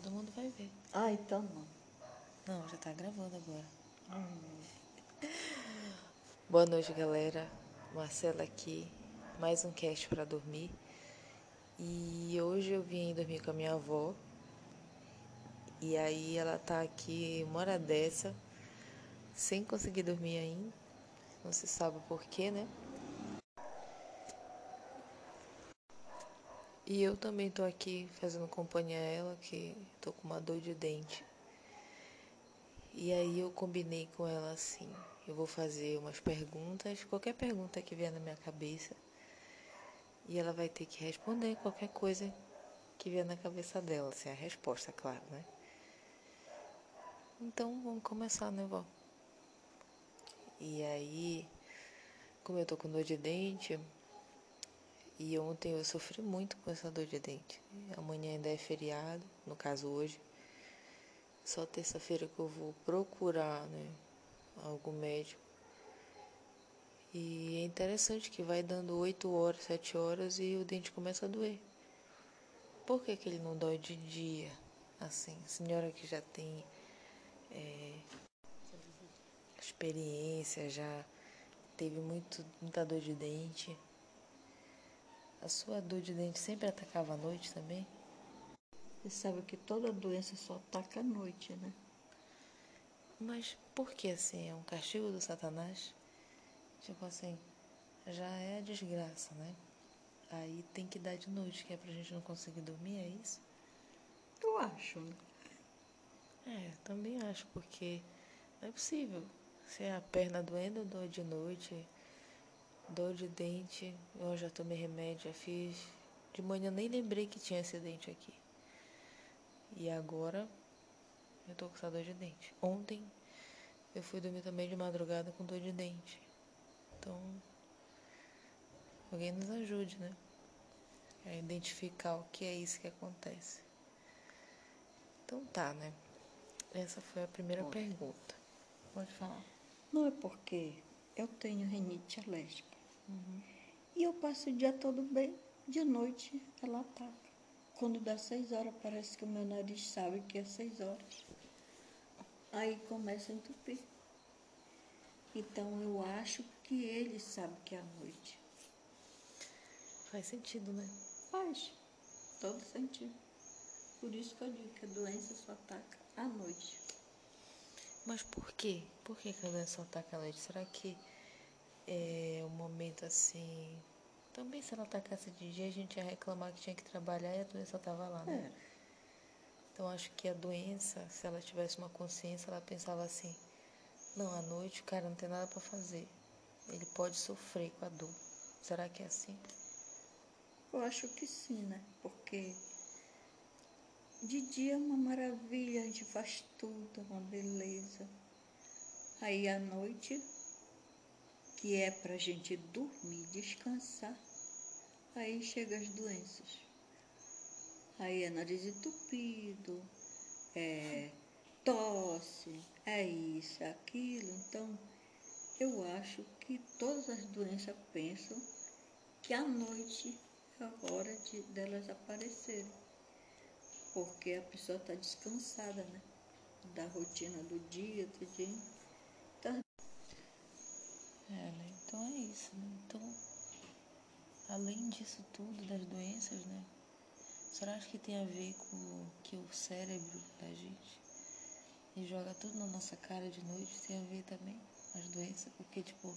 todo mundo vai ver. Ah, então não. Não, já tá gravando agora. Boa noite, galera. Marcela aqui. Mais um cast para dormir. E hoje eu vim dormir com a minha avó. E aí ela tá aqui uma hora dessa, sem conseguir dormir ainda. Não se sabe por quê, né? E eu também tô aqui fazendo companhia a ela, que tô com uma dor de dente. E aí eu combinei com ela assim, eu vou fazer umas perguntas, qualquer pergunta que vier na minha cabeça. E ela vai ter que responder qualquer coisa que vier na cabeça dela, assim, a resposta, claro, né? Então vamos começar, né, vó? E aí, como eu tô com dor de dente, e ontem eu sofri muito com essa dor de dente. Amanhã ainda é feriado, no caso hoje. Só terça-feira que eu vou procurar, né, algum médico. E é interessante que vai dando 8 horas, 7 horas e o dente começa a doer. Por que, que ele não dói de dia? Assim, senhora que já tem é, experiência, já teve muito, muita dor de dente. A sua dor de dente sempre atacava à noite também? Você sabe que toda doença só ataca à noite, né? Mas por que assim? É um castigo do Satanás? Tipo assim, já é a desgraça, né? Aí tem que dar de noite, que é pra gente não conseguir dormir, é isso? Eu acho, né? É, também acho, porque não é possível. Se é a perna doendo, dor de noite, dor de dente, eu já tomei remédio, já fiz. De manhã nem lembrei que tinha esse dente aqui. E agora eu tô com essa dor de dente. Ontem eu fui dormir também de madrugada com dor de dente. Então, alguém nos ajude, né? A identificar o que é isso que acontece. Então tá, né? Essa foi a primeira Pode. pergunta. Pode falar. Não é porque eu tenho rinite alérgica. E eu passo o dia todo bem, de noite ela ataca. Quando dá seis horas, parece que o meu nariz sabe que é seis horas. Aí começa a entupir. Então eu acho que ele sabe que é à noite. Faz sentido, né? Faz todo sentido. Por isso que eu digo que a doença só ataca à noite. Mas por quê? Por que, que a doença só ataca à noite? Será que é um momento assim. Também se ela atacasse de dia, a gente ia reclamar que tinha que trabalhar e a doença estava lá, né? É. Então acho que a doença, se ela tivesse uma consciência, ela pensava assim: não, à noite o cara não tem nada para fazer. Ele pode sofrer com a dor. Será que é assim? Eu acho que sim, né? Porque de dia é uma maravilha, a gente faz tudo, uma beleza. Aí à noite, que é pra gente dormir, descansar, aí chegam as doenças. Aí é nariz entupido, é tosse, é isso, é aquilo. Então, eu acho que todas as doenças pensam que à noite é a hora de, delas aparecerem. Porque a pessoa está descansada, né? Da rotina do dia, tudinho. Tá. É, né? Então é isso, né? Então, além disso tudo, das doenças, né? Será que tem a ver com que o cérebro da gente e joga tudo na nossa cara de noite? Tem a ver também as doenças? Porque, tipo,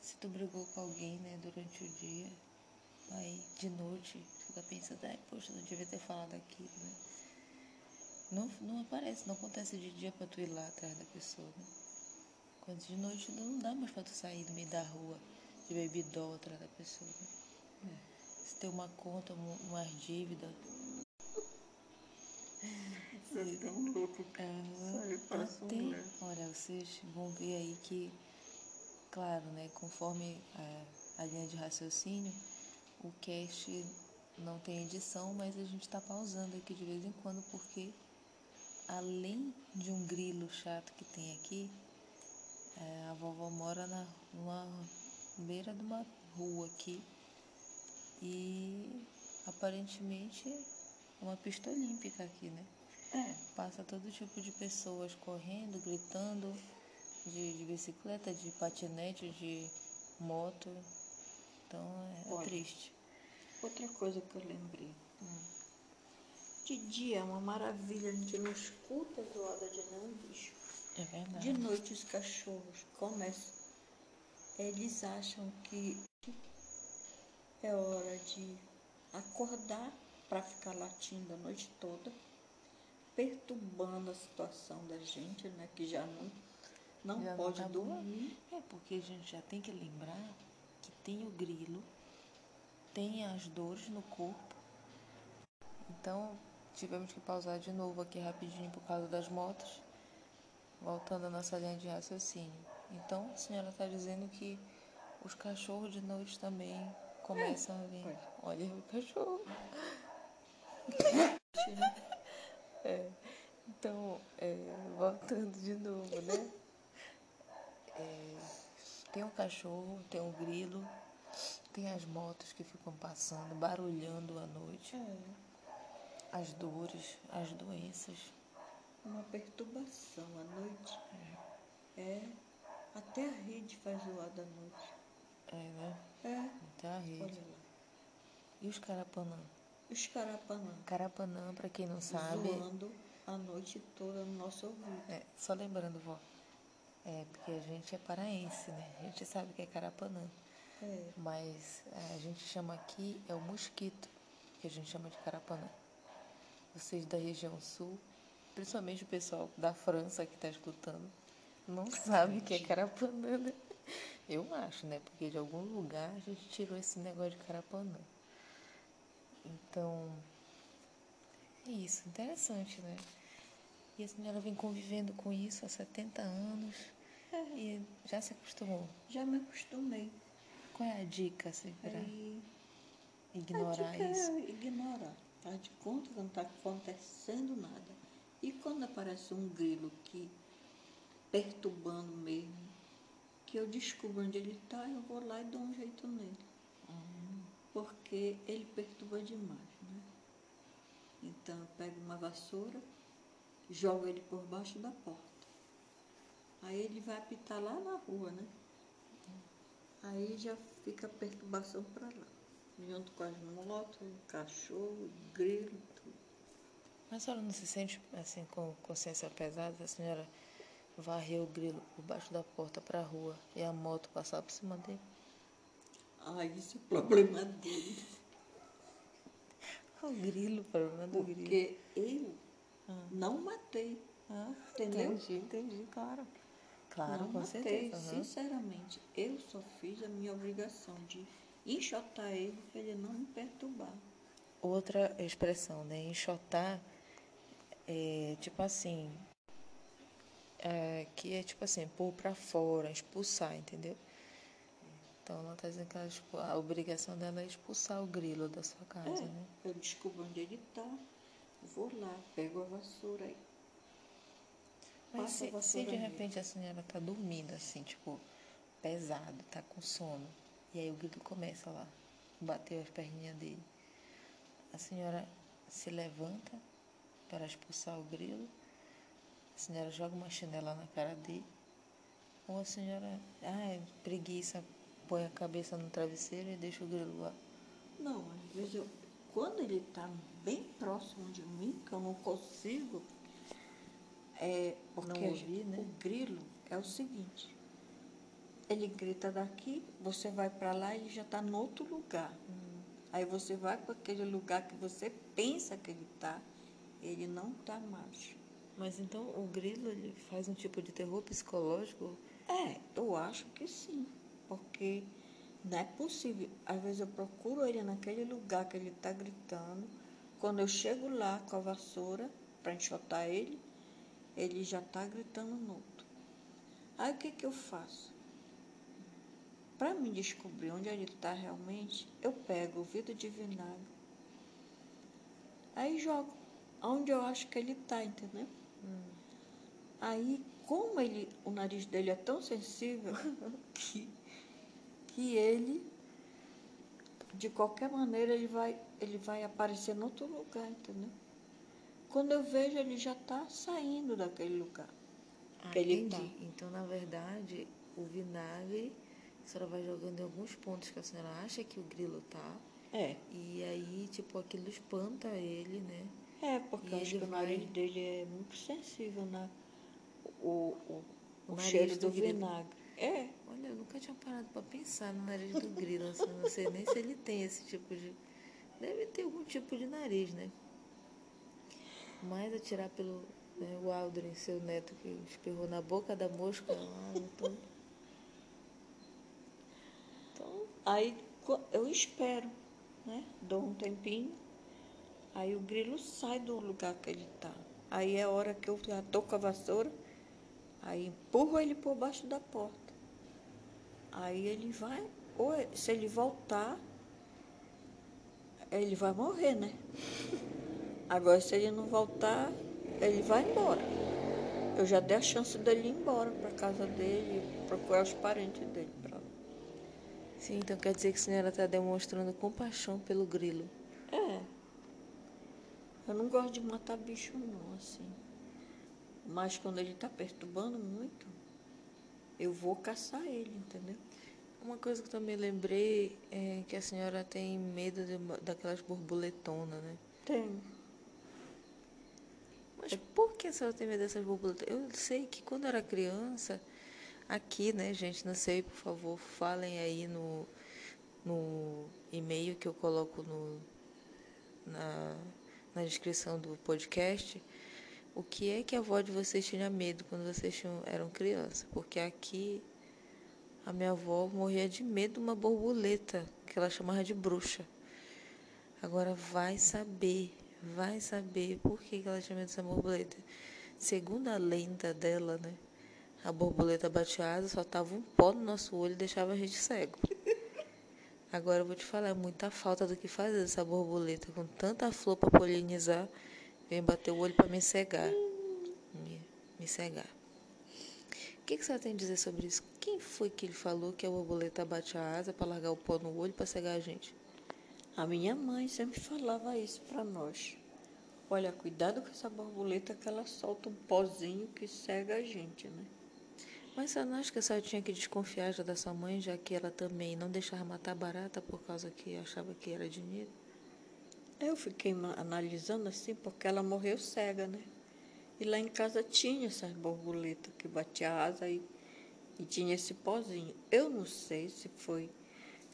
se tu brigou com alguém, né, durante o dia, aí de noite fica pensando, ai, poxa, não devia ter falado aquilo, né? Não, não aparece, não acontece de dia pra tu ir lá atrás da pessoa, né? Quando de noite não dá mais pra tu sair no meio da rua de bebidol atrás da pessoa, né? Se tem uma conta, um- umas dívidas. Você é tão louco. Um tem. moleque. Olha, vocês vão ver aí que, claro, né, conforme a, a linha de raciocínio, o cast não tem edição, mas a gente tá pausando aqui de vez em quando, porque além de um grilo chato que tem aqui, é, a vovó mora na numa beira de uma rua aqui e aparentemente é uma pista olímpica aqui, né? É. Passa todo tipo de pessoas correndo, gritando, de, de bicicleta, de patinete, de moto. Então é, é Olha. triste. Outra coisa que eu lembrei. De dia é uma maravilha, a gente não escuta a zoada de nenhum bicho. É verdade. De noite os cachorros começam. Eles acham que é hora de acordar para ficar latindo a noite toda, perturbando a situação da gente, né? Que já não, não Já não pode tá boa. dormir. É porque a gente já tem que lembrar que tem o grilo, tem as dores no corpo. Então tivemos que pausar de novo aqui rapidinho por causa das motos, voltando à nossa linha de raciocínio. Então a senhora está dizendo que os cachorros de noite também começam a vir. Olha o cachorro. É, então, é, voltando de novo, né? É, tem um cachorro, tem um grilo, tem as motos que ficam passando, barulhando à noite, É as dores, as doenças. Uma perturbação à noite. É. Até a rede faz zoada à noite. É, né? É. Até a Olha rede. lá. E os carapanã? Os carapanã Carapanã, pra quem não sabe, zoando a noite toda no nosso ouvido. é, só lembrando, vó, é porque a gente é paraense, né? A gente sabe que é carapanã. É. Mas é, a gente chama aqui é o mosquito, que a gente chama de carapanã. Vocês da região sul, principalmente o pessoal da França que está escutando, não sabe o que é carapanã, né? Eu acho, né? Porque de algum lugar a gente tirou esse negócio de carapanã. Então, é isso, interessante, né? E a senhora vem convivendo com isso há 70 anos e já se acostumou. Já me acostumei. Qual é a dica, assim, para a ignorar dica isso? é ignorar. Faz de conta que não está acontecendo nada. E quando aparece um grilo que perturbando mesmo, que eu descubro onde ele está, eu vou lá e dou um jeito nele. Porque ele perturba demais, né? Então eu pego uma vassoura, jogo ele por baixo da porta. Aí ele vai apitar lá na rua, né? Aí já fica a perturbação para lá. Junto com as motos, o cachorro, o grilo. Mas a senhora não se sente, assim, com consciência pesada? A senhora varrer o grilo por baixo da porta para a rua e a moto passar por cima dele? Ah, isso é problema dele. O grilo, o problema do grilo. Porque eu não matei. Ah, Entendeu? Entendi, entendi, claro. Claro, não com matei. certeza. aham. Sinceramente, eu só fiz a minha obrigação de enxotar ele para ele não me perturbar. Outra expressão, né? Enxotar é tipo assim. é, que é tipo assim, pôr pra fora, expulsar, entendeu? Então ela tá dizendo que ela, expu- a obrigação dela é expulsar o grilo da sua casa, É, né? eu descubro onde ele está, vou lá, pego a vassoura aí. Mas se, se de repente a senhora tá dormindo assim, tipo, pesado, tá com sono, e aí o grilo começa lá, bateu as perninhas dele. A senhora se levanta para expulsar o grilo, a senhora joga uma chinela na cara dele, ou a senhora, ah, é preguiça, põe a cabeça no travesseiro e deixa o grilo lá. Não, às vezes eu, quando ele está bem próximo de mim, que eu não consigo, é porque Não ouvir, gente- né? o grilo é o seguinte, ele grita daqui, você vai para lá e ele já está em outro lugar. Hum. Aí você vai para aquele lugar que você pensa que ele está, ele não está mais. Mas então o grilo ele faz um tipo de terror psicológico? É, eu acho que sim, porque não é possível. Às vezes eu procuro ele naquele lugar que ele está gritando. Quando eu chego lá com a vassoura para enxotar ele, ele já está gritando no outro. Aí o que, que eu faço? Para me descobrir onde ele está realmente, eu pego o vidro de vinagre, aí jogo onde eu acho que ele está, entendeu? Aí, como ele, o nariz dele é tão sensível que, que ele, de qualquer maneira, ele vai, ele vai aparecer em outro lugar, entendeu? Quando eu vejo, ele já está saindo daquele lugar. Ah, entendi. tá. Então, na verdade, o vinagre, a senhora vai jogando em alguns pontos que a senhora acha que o grilo tá. É, E aí, tipo, aquilo espanta ele, né? É, porque ele que o vai- nariz dele é muito sensível na o, o, O o nariz cheiro do do, vinagre. É, Olha, eu nunca tinha parado pra pensar no nariz do grilo, assim, não sei nem se ele tem esse tipo de. Deve ter algum tipo de nariz, né? Mas atirar pelo. Né, o Aldrin, seu neto, que espirrou na boca da mosca lá, então. Então, aí eu espero, né? Dou um tempinho, aí o grilo sai do lugar que ele está. Aí é a hora que eu já tô com a vassoura, aí empurro ele por baixo da porta. Aí ele vai, ou se ele voltar, ele vai morrer, né? Agora, se ele não voltar, ele vai embora. Eu já dei a chance dele ir embora para casa dele, procurar os parentes dele para lá. Sim, então quer dizer que a senhora está demonstrando compaixão pelo grilo. É. Eu não gosto de matar bicho não, assim. Mas quando ele tá perturbando muito, eu vou caçar ele, entendeu? Uma coisa que eu também lembrei é que a senhora tem medo de daquelas borboletonas, né? Tenho. Mas por que a senhora tem medo dessas borboletas? Eu sei que quando eu era criança, aqui, né, gente, não sei, por favor, falem aí no, no e-mail que eu coloco no, na, na descrição do podcast, o que é que a avó de vocês tinha medo quando vocês tinham, eram crianças? Porque aqui a minha avó morria de medo de uma borboleta, que ela chamava de bruxa. Agora vai saber, vai saber por que ela tinha medo dessa borboleta. Segundo a lenda dela, né? A borboleta batia asa, soltava um pó no nosso olho e deixava a gente cego. Agora eu vou te falar, é muita falta do que fazer essa borboleta com tanta flor para polinizar, vem bater o olho para me cegar. Me, me cegar. O que, que você tem a dizer sobre isso? Quem foi que ele falou que a borboleta bate a asa para largar o pó no olho para cegar a gente? A minha mãe sempre falava isso para nós. Olha, cuidado com essa borboleta que ela solta um pozinho que cega a gente, né? Mas você não acha que a senhora tinha que desconfiar já da sua mãe, já que ela também não deixava matar barata por causa que achava que era dinheiro? Eu fiquei analisando assim, porque ela morreu cega, né? E lá em casa tinha essas borboletas que batia asa e, e tinha esse pozinho. Eu não sei se foi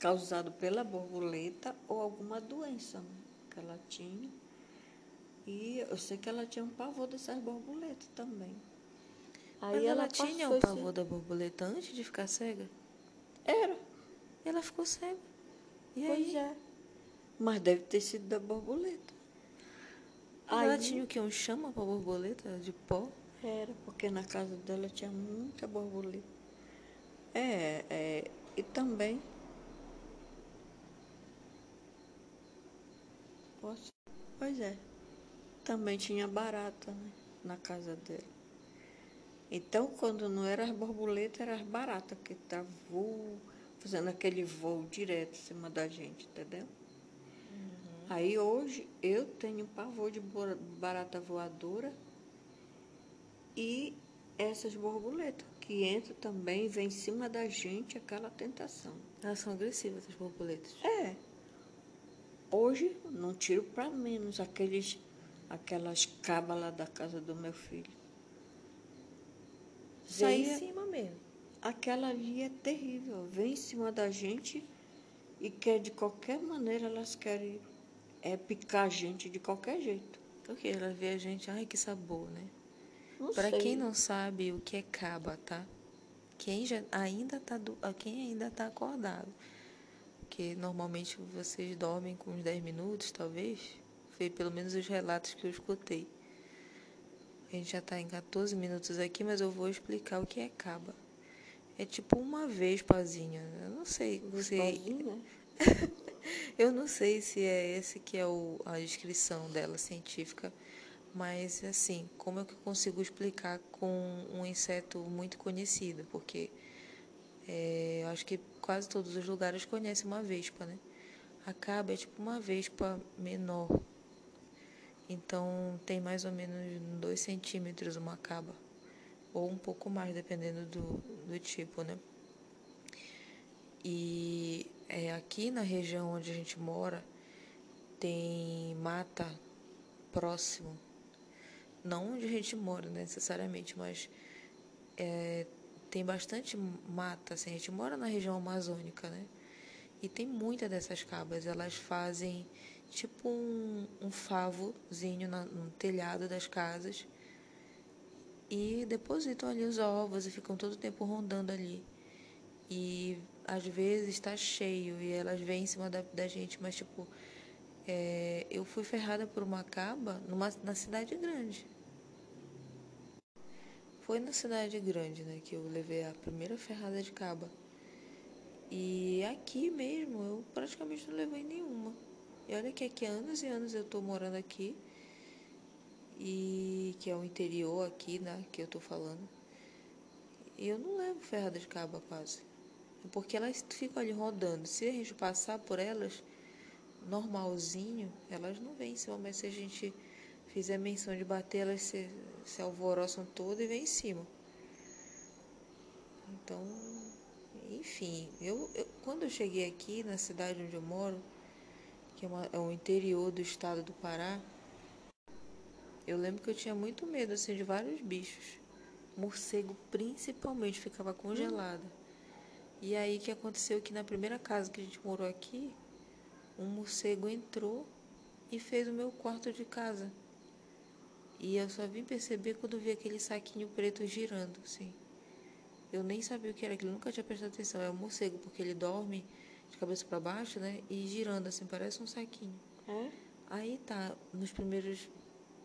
causado pela borboleta ou alguma doença né, que ela tinha. E eu sei que ela tinha um pavor dessas borboletas também. Mas ela, tinha o pavor da borboleta antes de ficar cega? Era, ela ficou cega. E pois aí? é. Mas deve ter sido da borboleta. Mas ela Aí- tinha o quê? Um chama pra borboleta de pó? Era, porque na casa dela tinha muita borboleta. É, é, e também. Posso? Pois é. Também tinha barata, né? Na casa dela. Então, quando não era as borboletas, eram as baratas que estavam fazendo aquele voo direto em cima da gente, entendeu? Aí hoje eu tenho pavor de barata voadora e essas borboletas que entram também, vem em cima da gente aquela tentação. Elas são agressivas, essas borboletas. É. Hoje não tiro para menos aqueles, aquelas cabas lá da casa do meu filho. Sai em cima mesmo. Aquela ali é terrível. Vem em cima da gente e quer de qualquer maneira elas querem é, picar a gente de qualquer jeito. Porque ela vê a gente, ai que sabor, né? Para quem não sabe o que é caba, tá? Quem já ainda tá do, ah, quem ainda tá acordado. Porque normalmente vocês dormem com uns 10 minutos, talvez. Foi pelo menos os relatos que eu escutei. A gente já tá em 14 minutos aqui, mas eu vou explicar o que é caba. É tipo uma vez, pazinha. Eu não sei se Sozinho, né? eu não sei se é esse que é o, a descrição dela científica, mas assim, como é que eu consigo explicar com um inseto muito conhecido? Porque é, eu acho que quase todos os lugares conhecem uma vespa, né? A caba é tipo uma vespa menor. Então tem mais ou menos 2 centímetros uma caba, ou um pouco mais, dependendo do, do tipo, né? E é, aqui na região onde a gente mora tem mata próximo, não onde a gente mora necessariamente, mas é, tem bastante mata, assim, a gente mora na região amazônica, né? E tem muitas dessas cabras, elas fazem tipo um, um favozinho na, no telhado das casas e depositam ali os ovos e ficam todo o tempo rondando ali. E às vezes está cheio e elas vêm em cima da, da gente, mas tipo, é, eu fui ferrada por uma caba numa, na cidade grande. Foi na cidade grande, né, que eu levei a primeira ferrada de caba. E aqui mesmo eu praticamente não levei nenhuma. E olha que aqui há anos e anos eu tô morando aqui. E que é o interior aqui, né, que eu tô falando. E eu não levo ferrada de caba quase. Porque elas ficam ali rodando. Se a gente passar por elas, normalzinho, elas não vêm em cima, mas se a gente fizer menção de bater, elas se, se alvoroçam todas e vêm em cima. Então, enfim, eu, eu, quando eu cheguei aqui na cidade onde eu moro, que é, uma, é o interior do estado do Pará, eu lembro que eu tinha muito medo assim de vários bichos. Morcego principalmente ficava congelada. E aí que aconteceu que na primeira casa que a gente morou aqui, um morcego entrou e fez o meu quarto de casa. E eu só vim perceber quando vi aquele saquinho preto girando, assim. Eu nem sabia o que era aquilo, nunca tinha prestado atenção. É um morcego, porque ele dorme de cabeça para baixo, né? E girando, assim, parece um saquinho. É? Aí tá, nos primeiros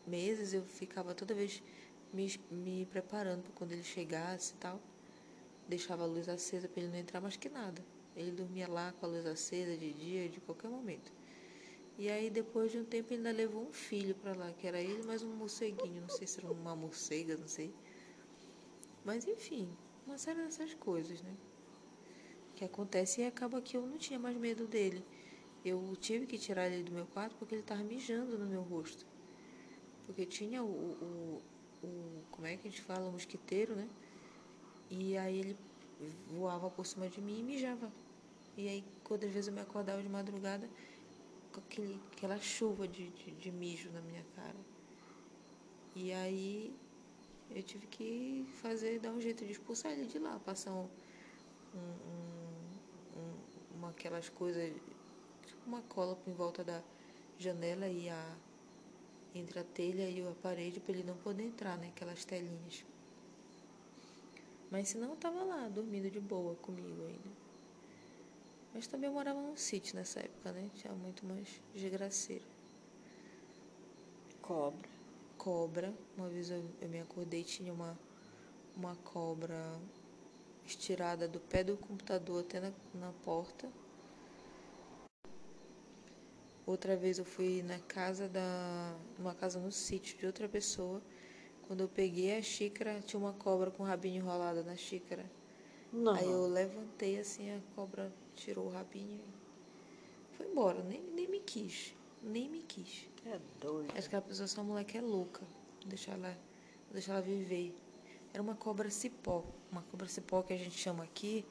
meses eu ficava toda vez me, me preparando para quando ele chegasse e tal deixava a luz acesa para ele não entrar mais que nada. Ele dormia lá com a luz acesa de dia, de qualquer momento. E aí depois de um tempo ele ainda levou um filho para lá, que era ele mais um morceguinho, não sei se era uma morcega, não sei. Mas enfim, uma série dessas coisas, né? Que acontece e acaba que eu não tinha mais medo dele. Eu tive que tirar ele do meu quarto porque ele estava mijando no meu rosto. Porque tinha o, o, o, como é que a gente fala, o mosquiteiro, né? E aí ele voava por cima de mim e mijava. E aí, quando às vezes eu me acordava de madrugada, com aquele, aquela chuva de, de, de mijo na minha cara. E aí eu tive que fazer, dar um jeito de expulsar ele de lá, passar um, um, um, uma, aquelas coisas, tipo uma cola em volta da janela e a entre a telha e a parede para ele não poder entrar, né? Aquelas telinhas. Mas se não, tava lá, dormindo de boa comigo ainda. Mas também eu morava num sítio nessa época, né? Tinha muito mais desgraceira. Cobra. Cobra. Uma vez eu, eu me acordei e tinha uma, uma cobra estirada do pé do computador até na, na porta. Outra vez eu fui na casa da. numa casa no sítio de outra pessoa quando eu peguei a xícara, tinha uma cobra com o rabinho enrolado na xícara. Não. Aí eu levantei assim, a cobra tirou o rabinho e foi embora. Nem, nem me quis. Nem me quis. É doido. Acho que a pessoa, essa moleque é louca. Vou deixar ela, vou deixar ela viver. Era uma cobra cipó. Uma cobra cipó que a gente chama aqui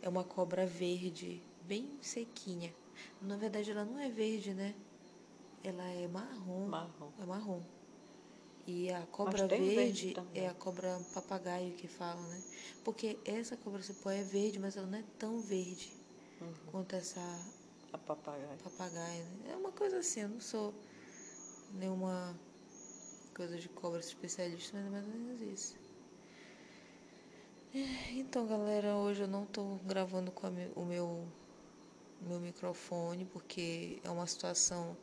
é uma cobra verde, bem sequinha. Na verdade, ela não é verde, né? Ela é marrom. Marrom. É marrom. E a cobra verde, verde é a cobra papagaio que fala, né? Porque essa cobra cipó é verde, mas ela não é tão verde Uhum. quanto essa A papagaio. papagaio. Né? É uma coisa assim, eu não sou nenhuma coisa de cobra especialista, mas é mais ou menos isso. É, Então, galera, hoje eu não tô gravando com o meu, meu microfone, porque é uma situação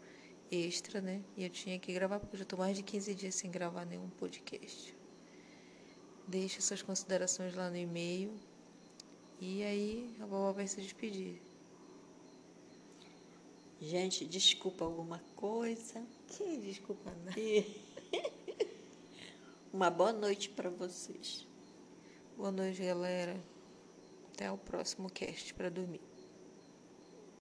extra, né? E eu tinha que gravar, porque eu já tô mais de 15 dias sem gravar nenhum podcast. Deixe suas considerações lá no e-mail. E aí a vovó vai se despedir. Gente, desculpa alguma coisa. Que desculpa, né? E uma boa noite para vocês. Boa noite, galera. Até o próximo cast para dormir.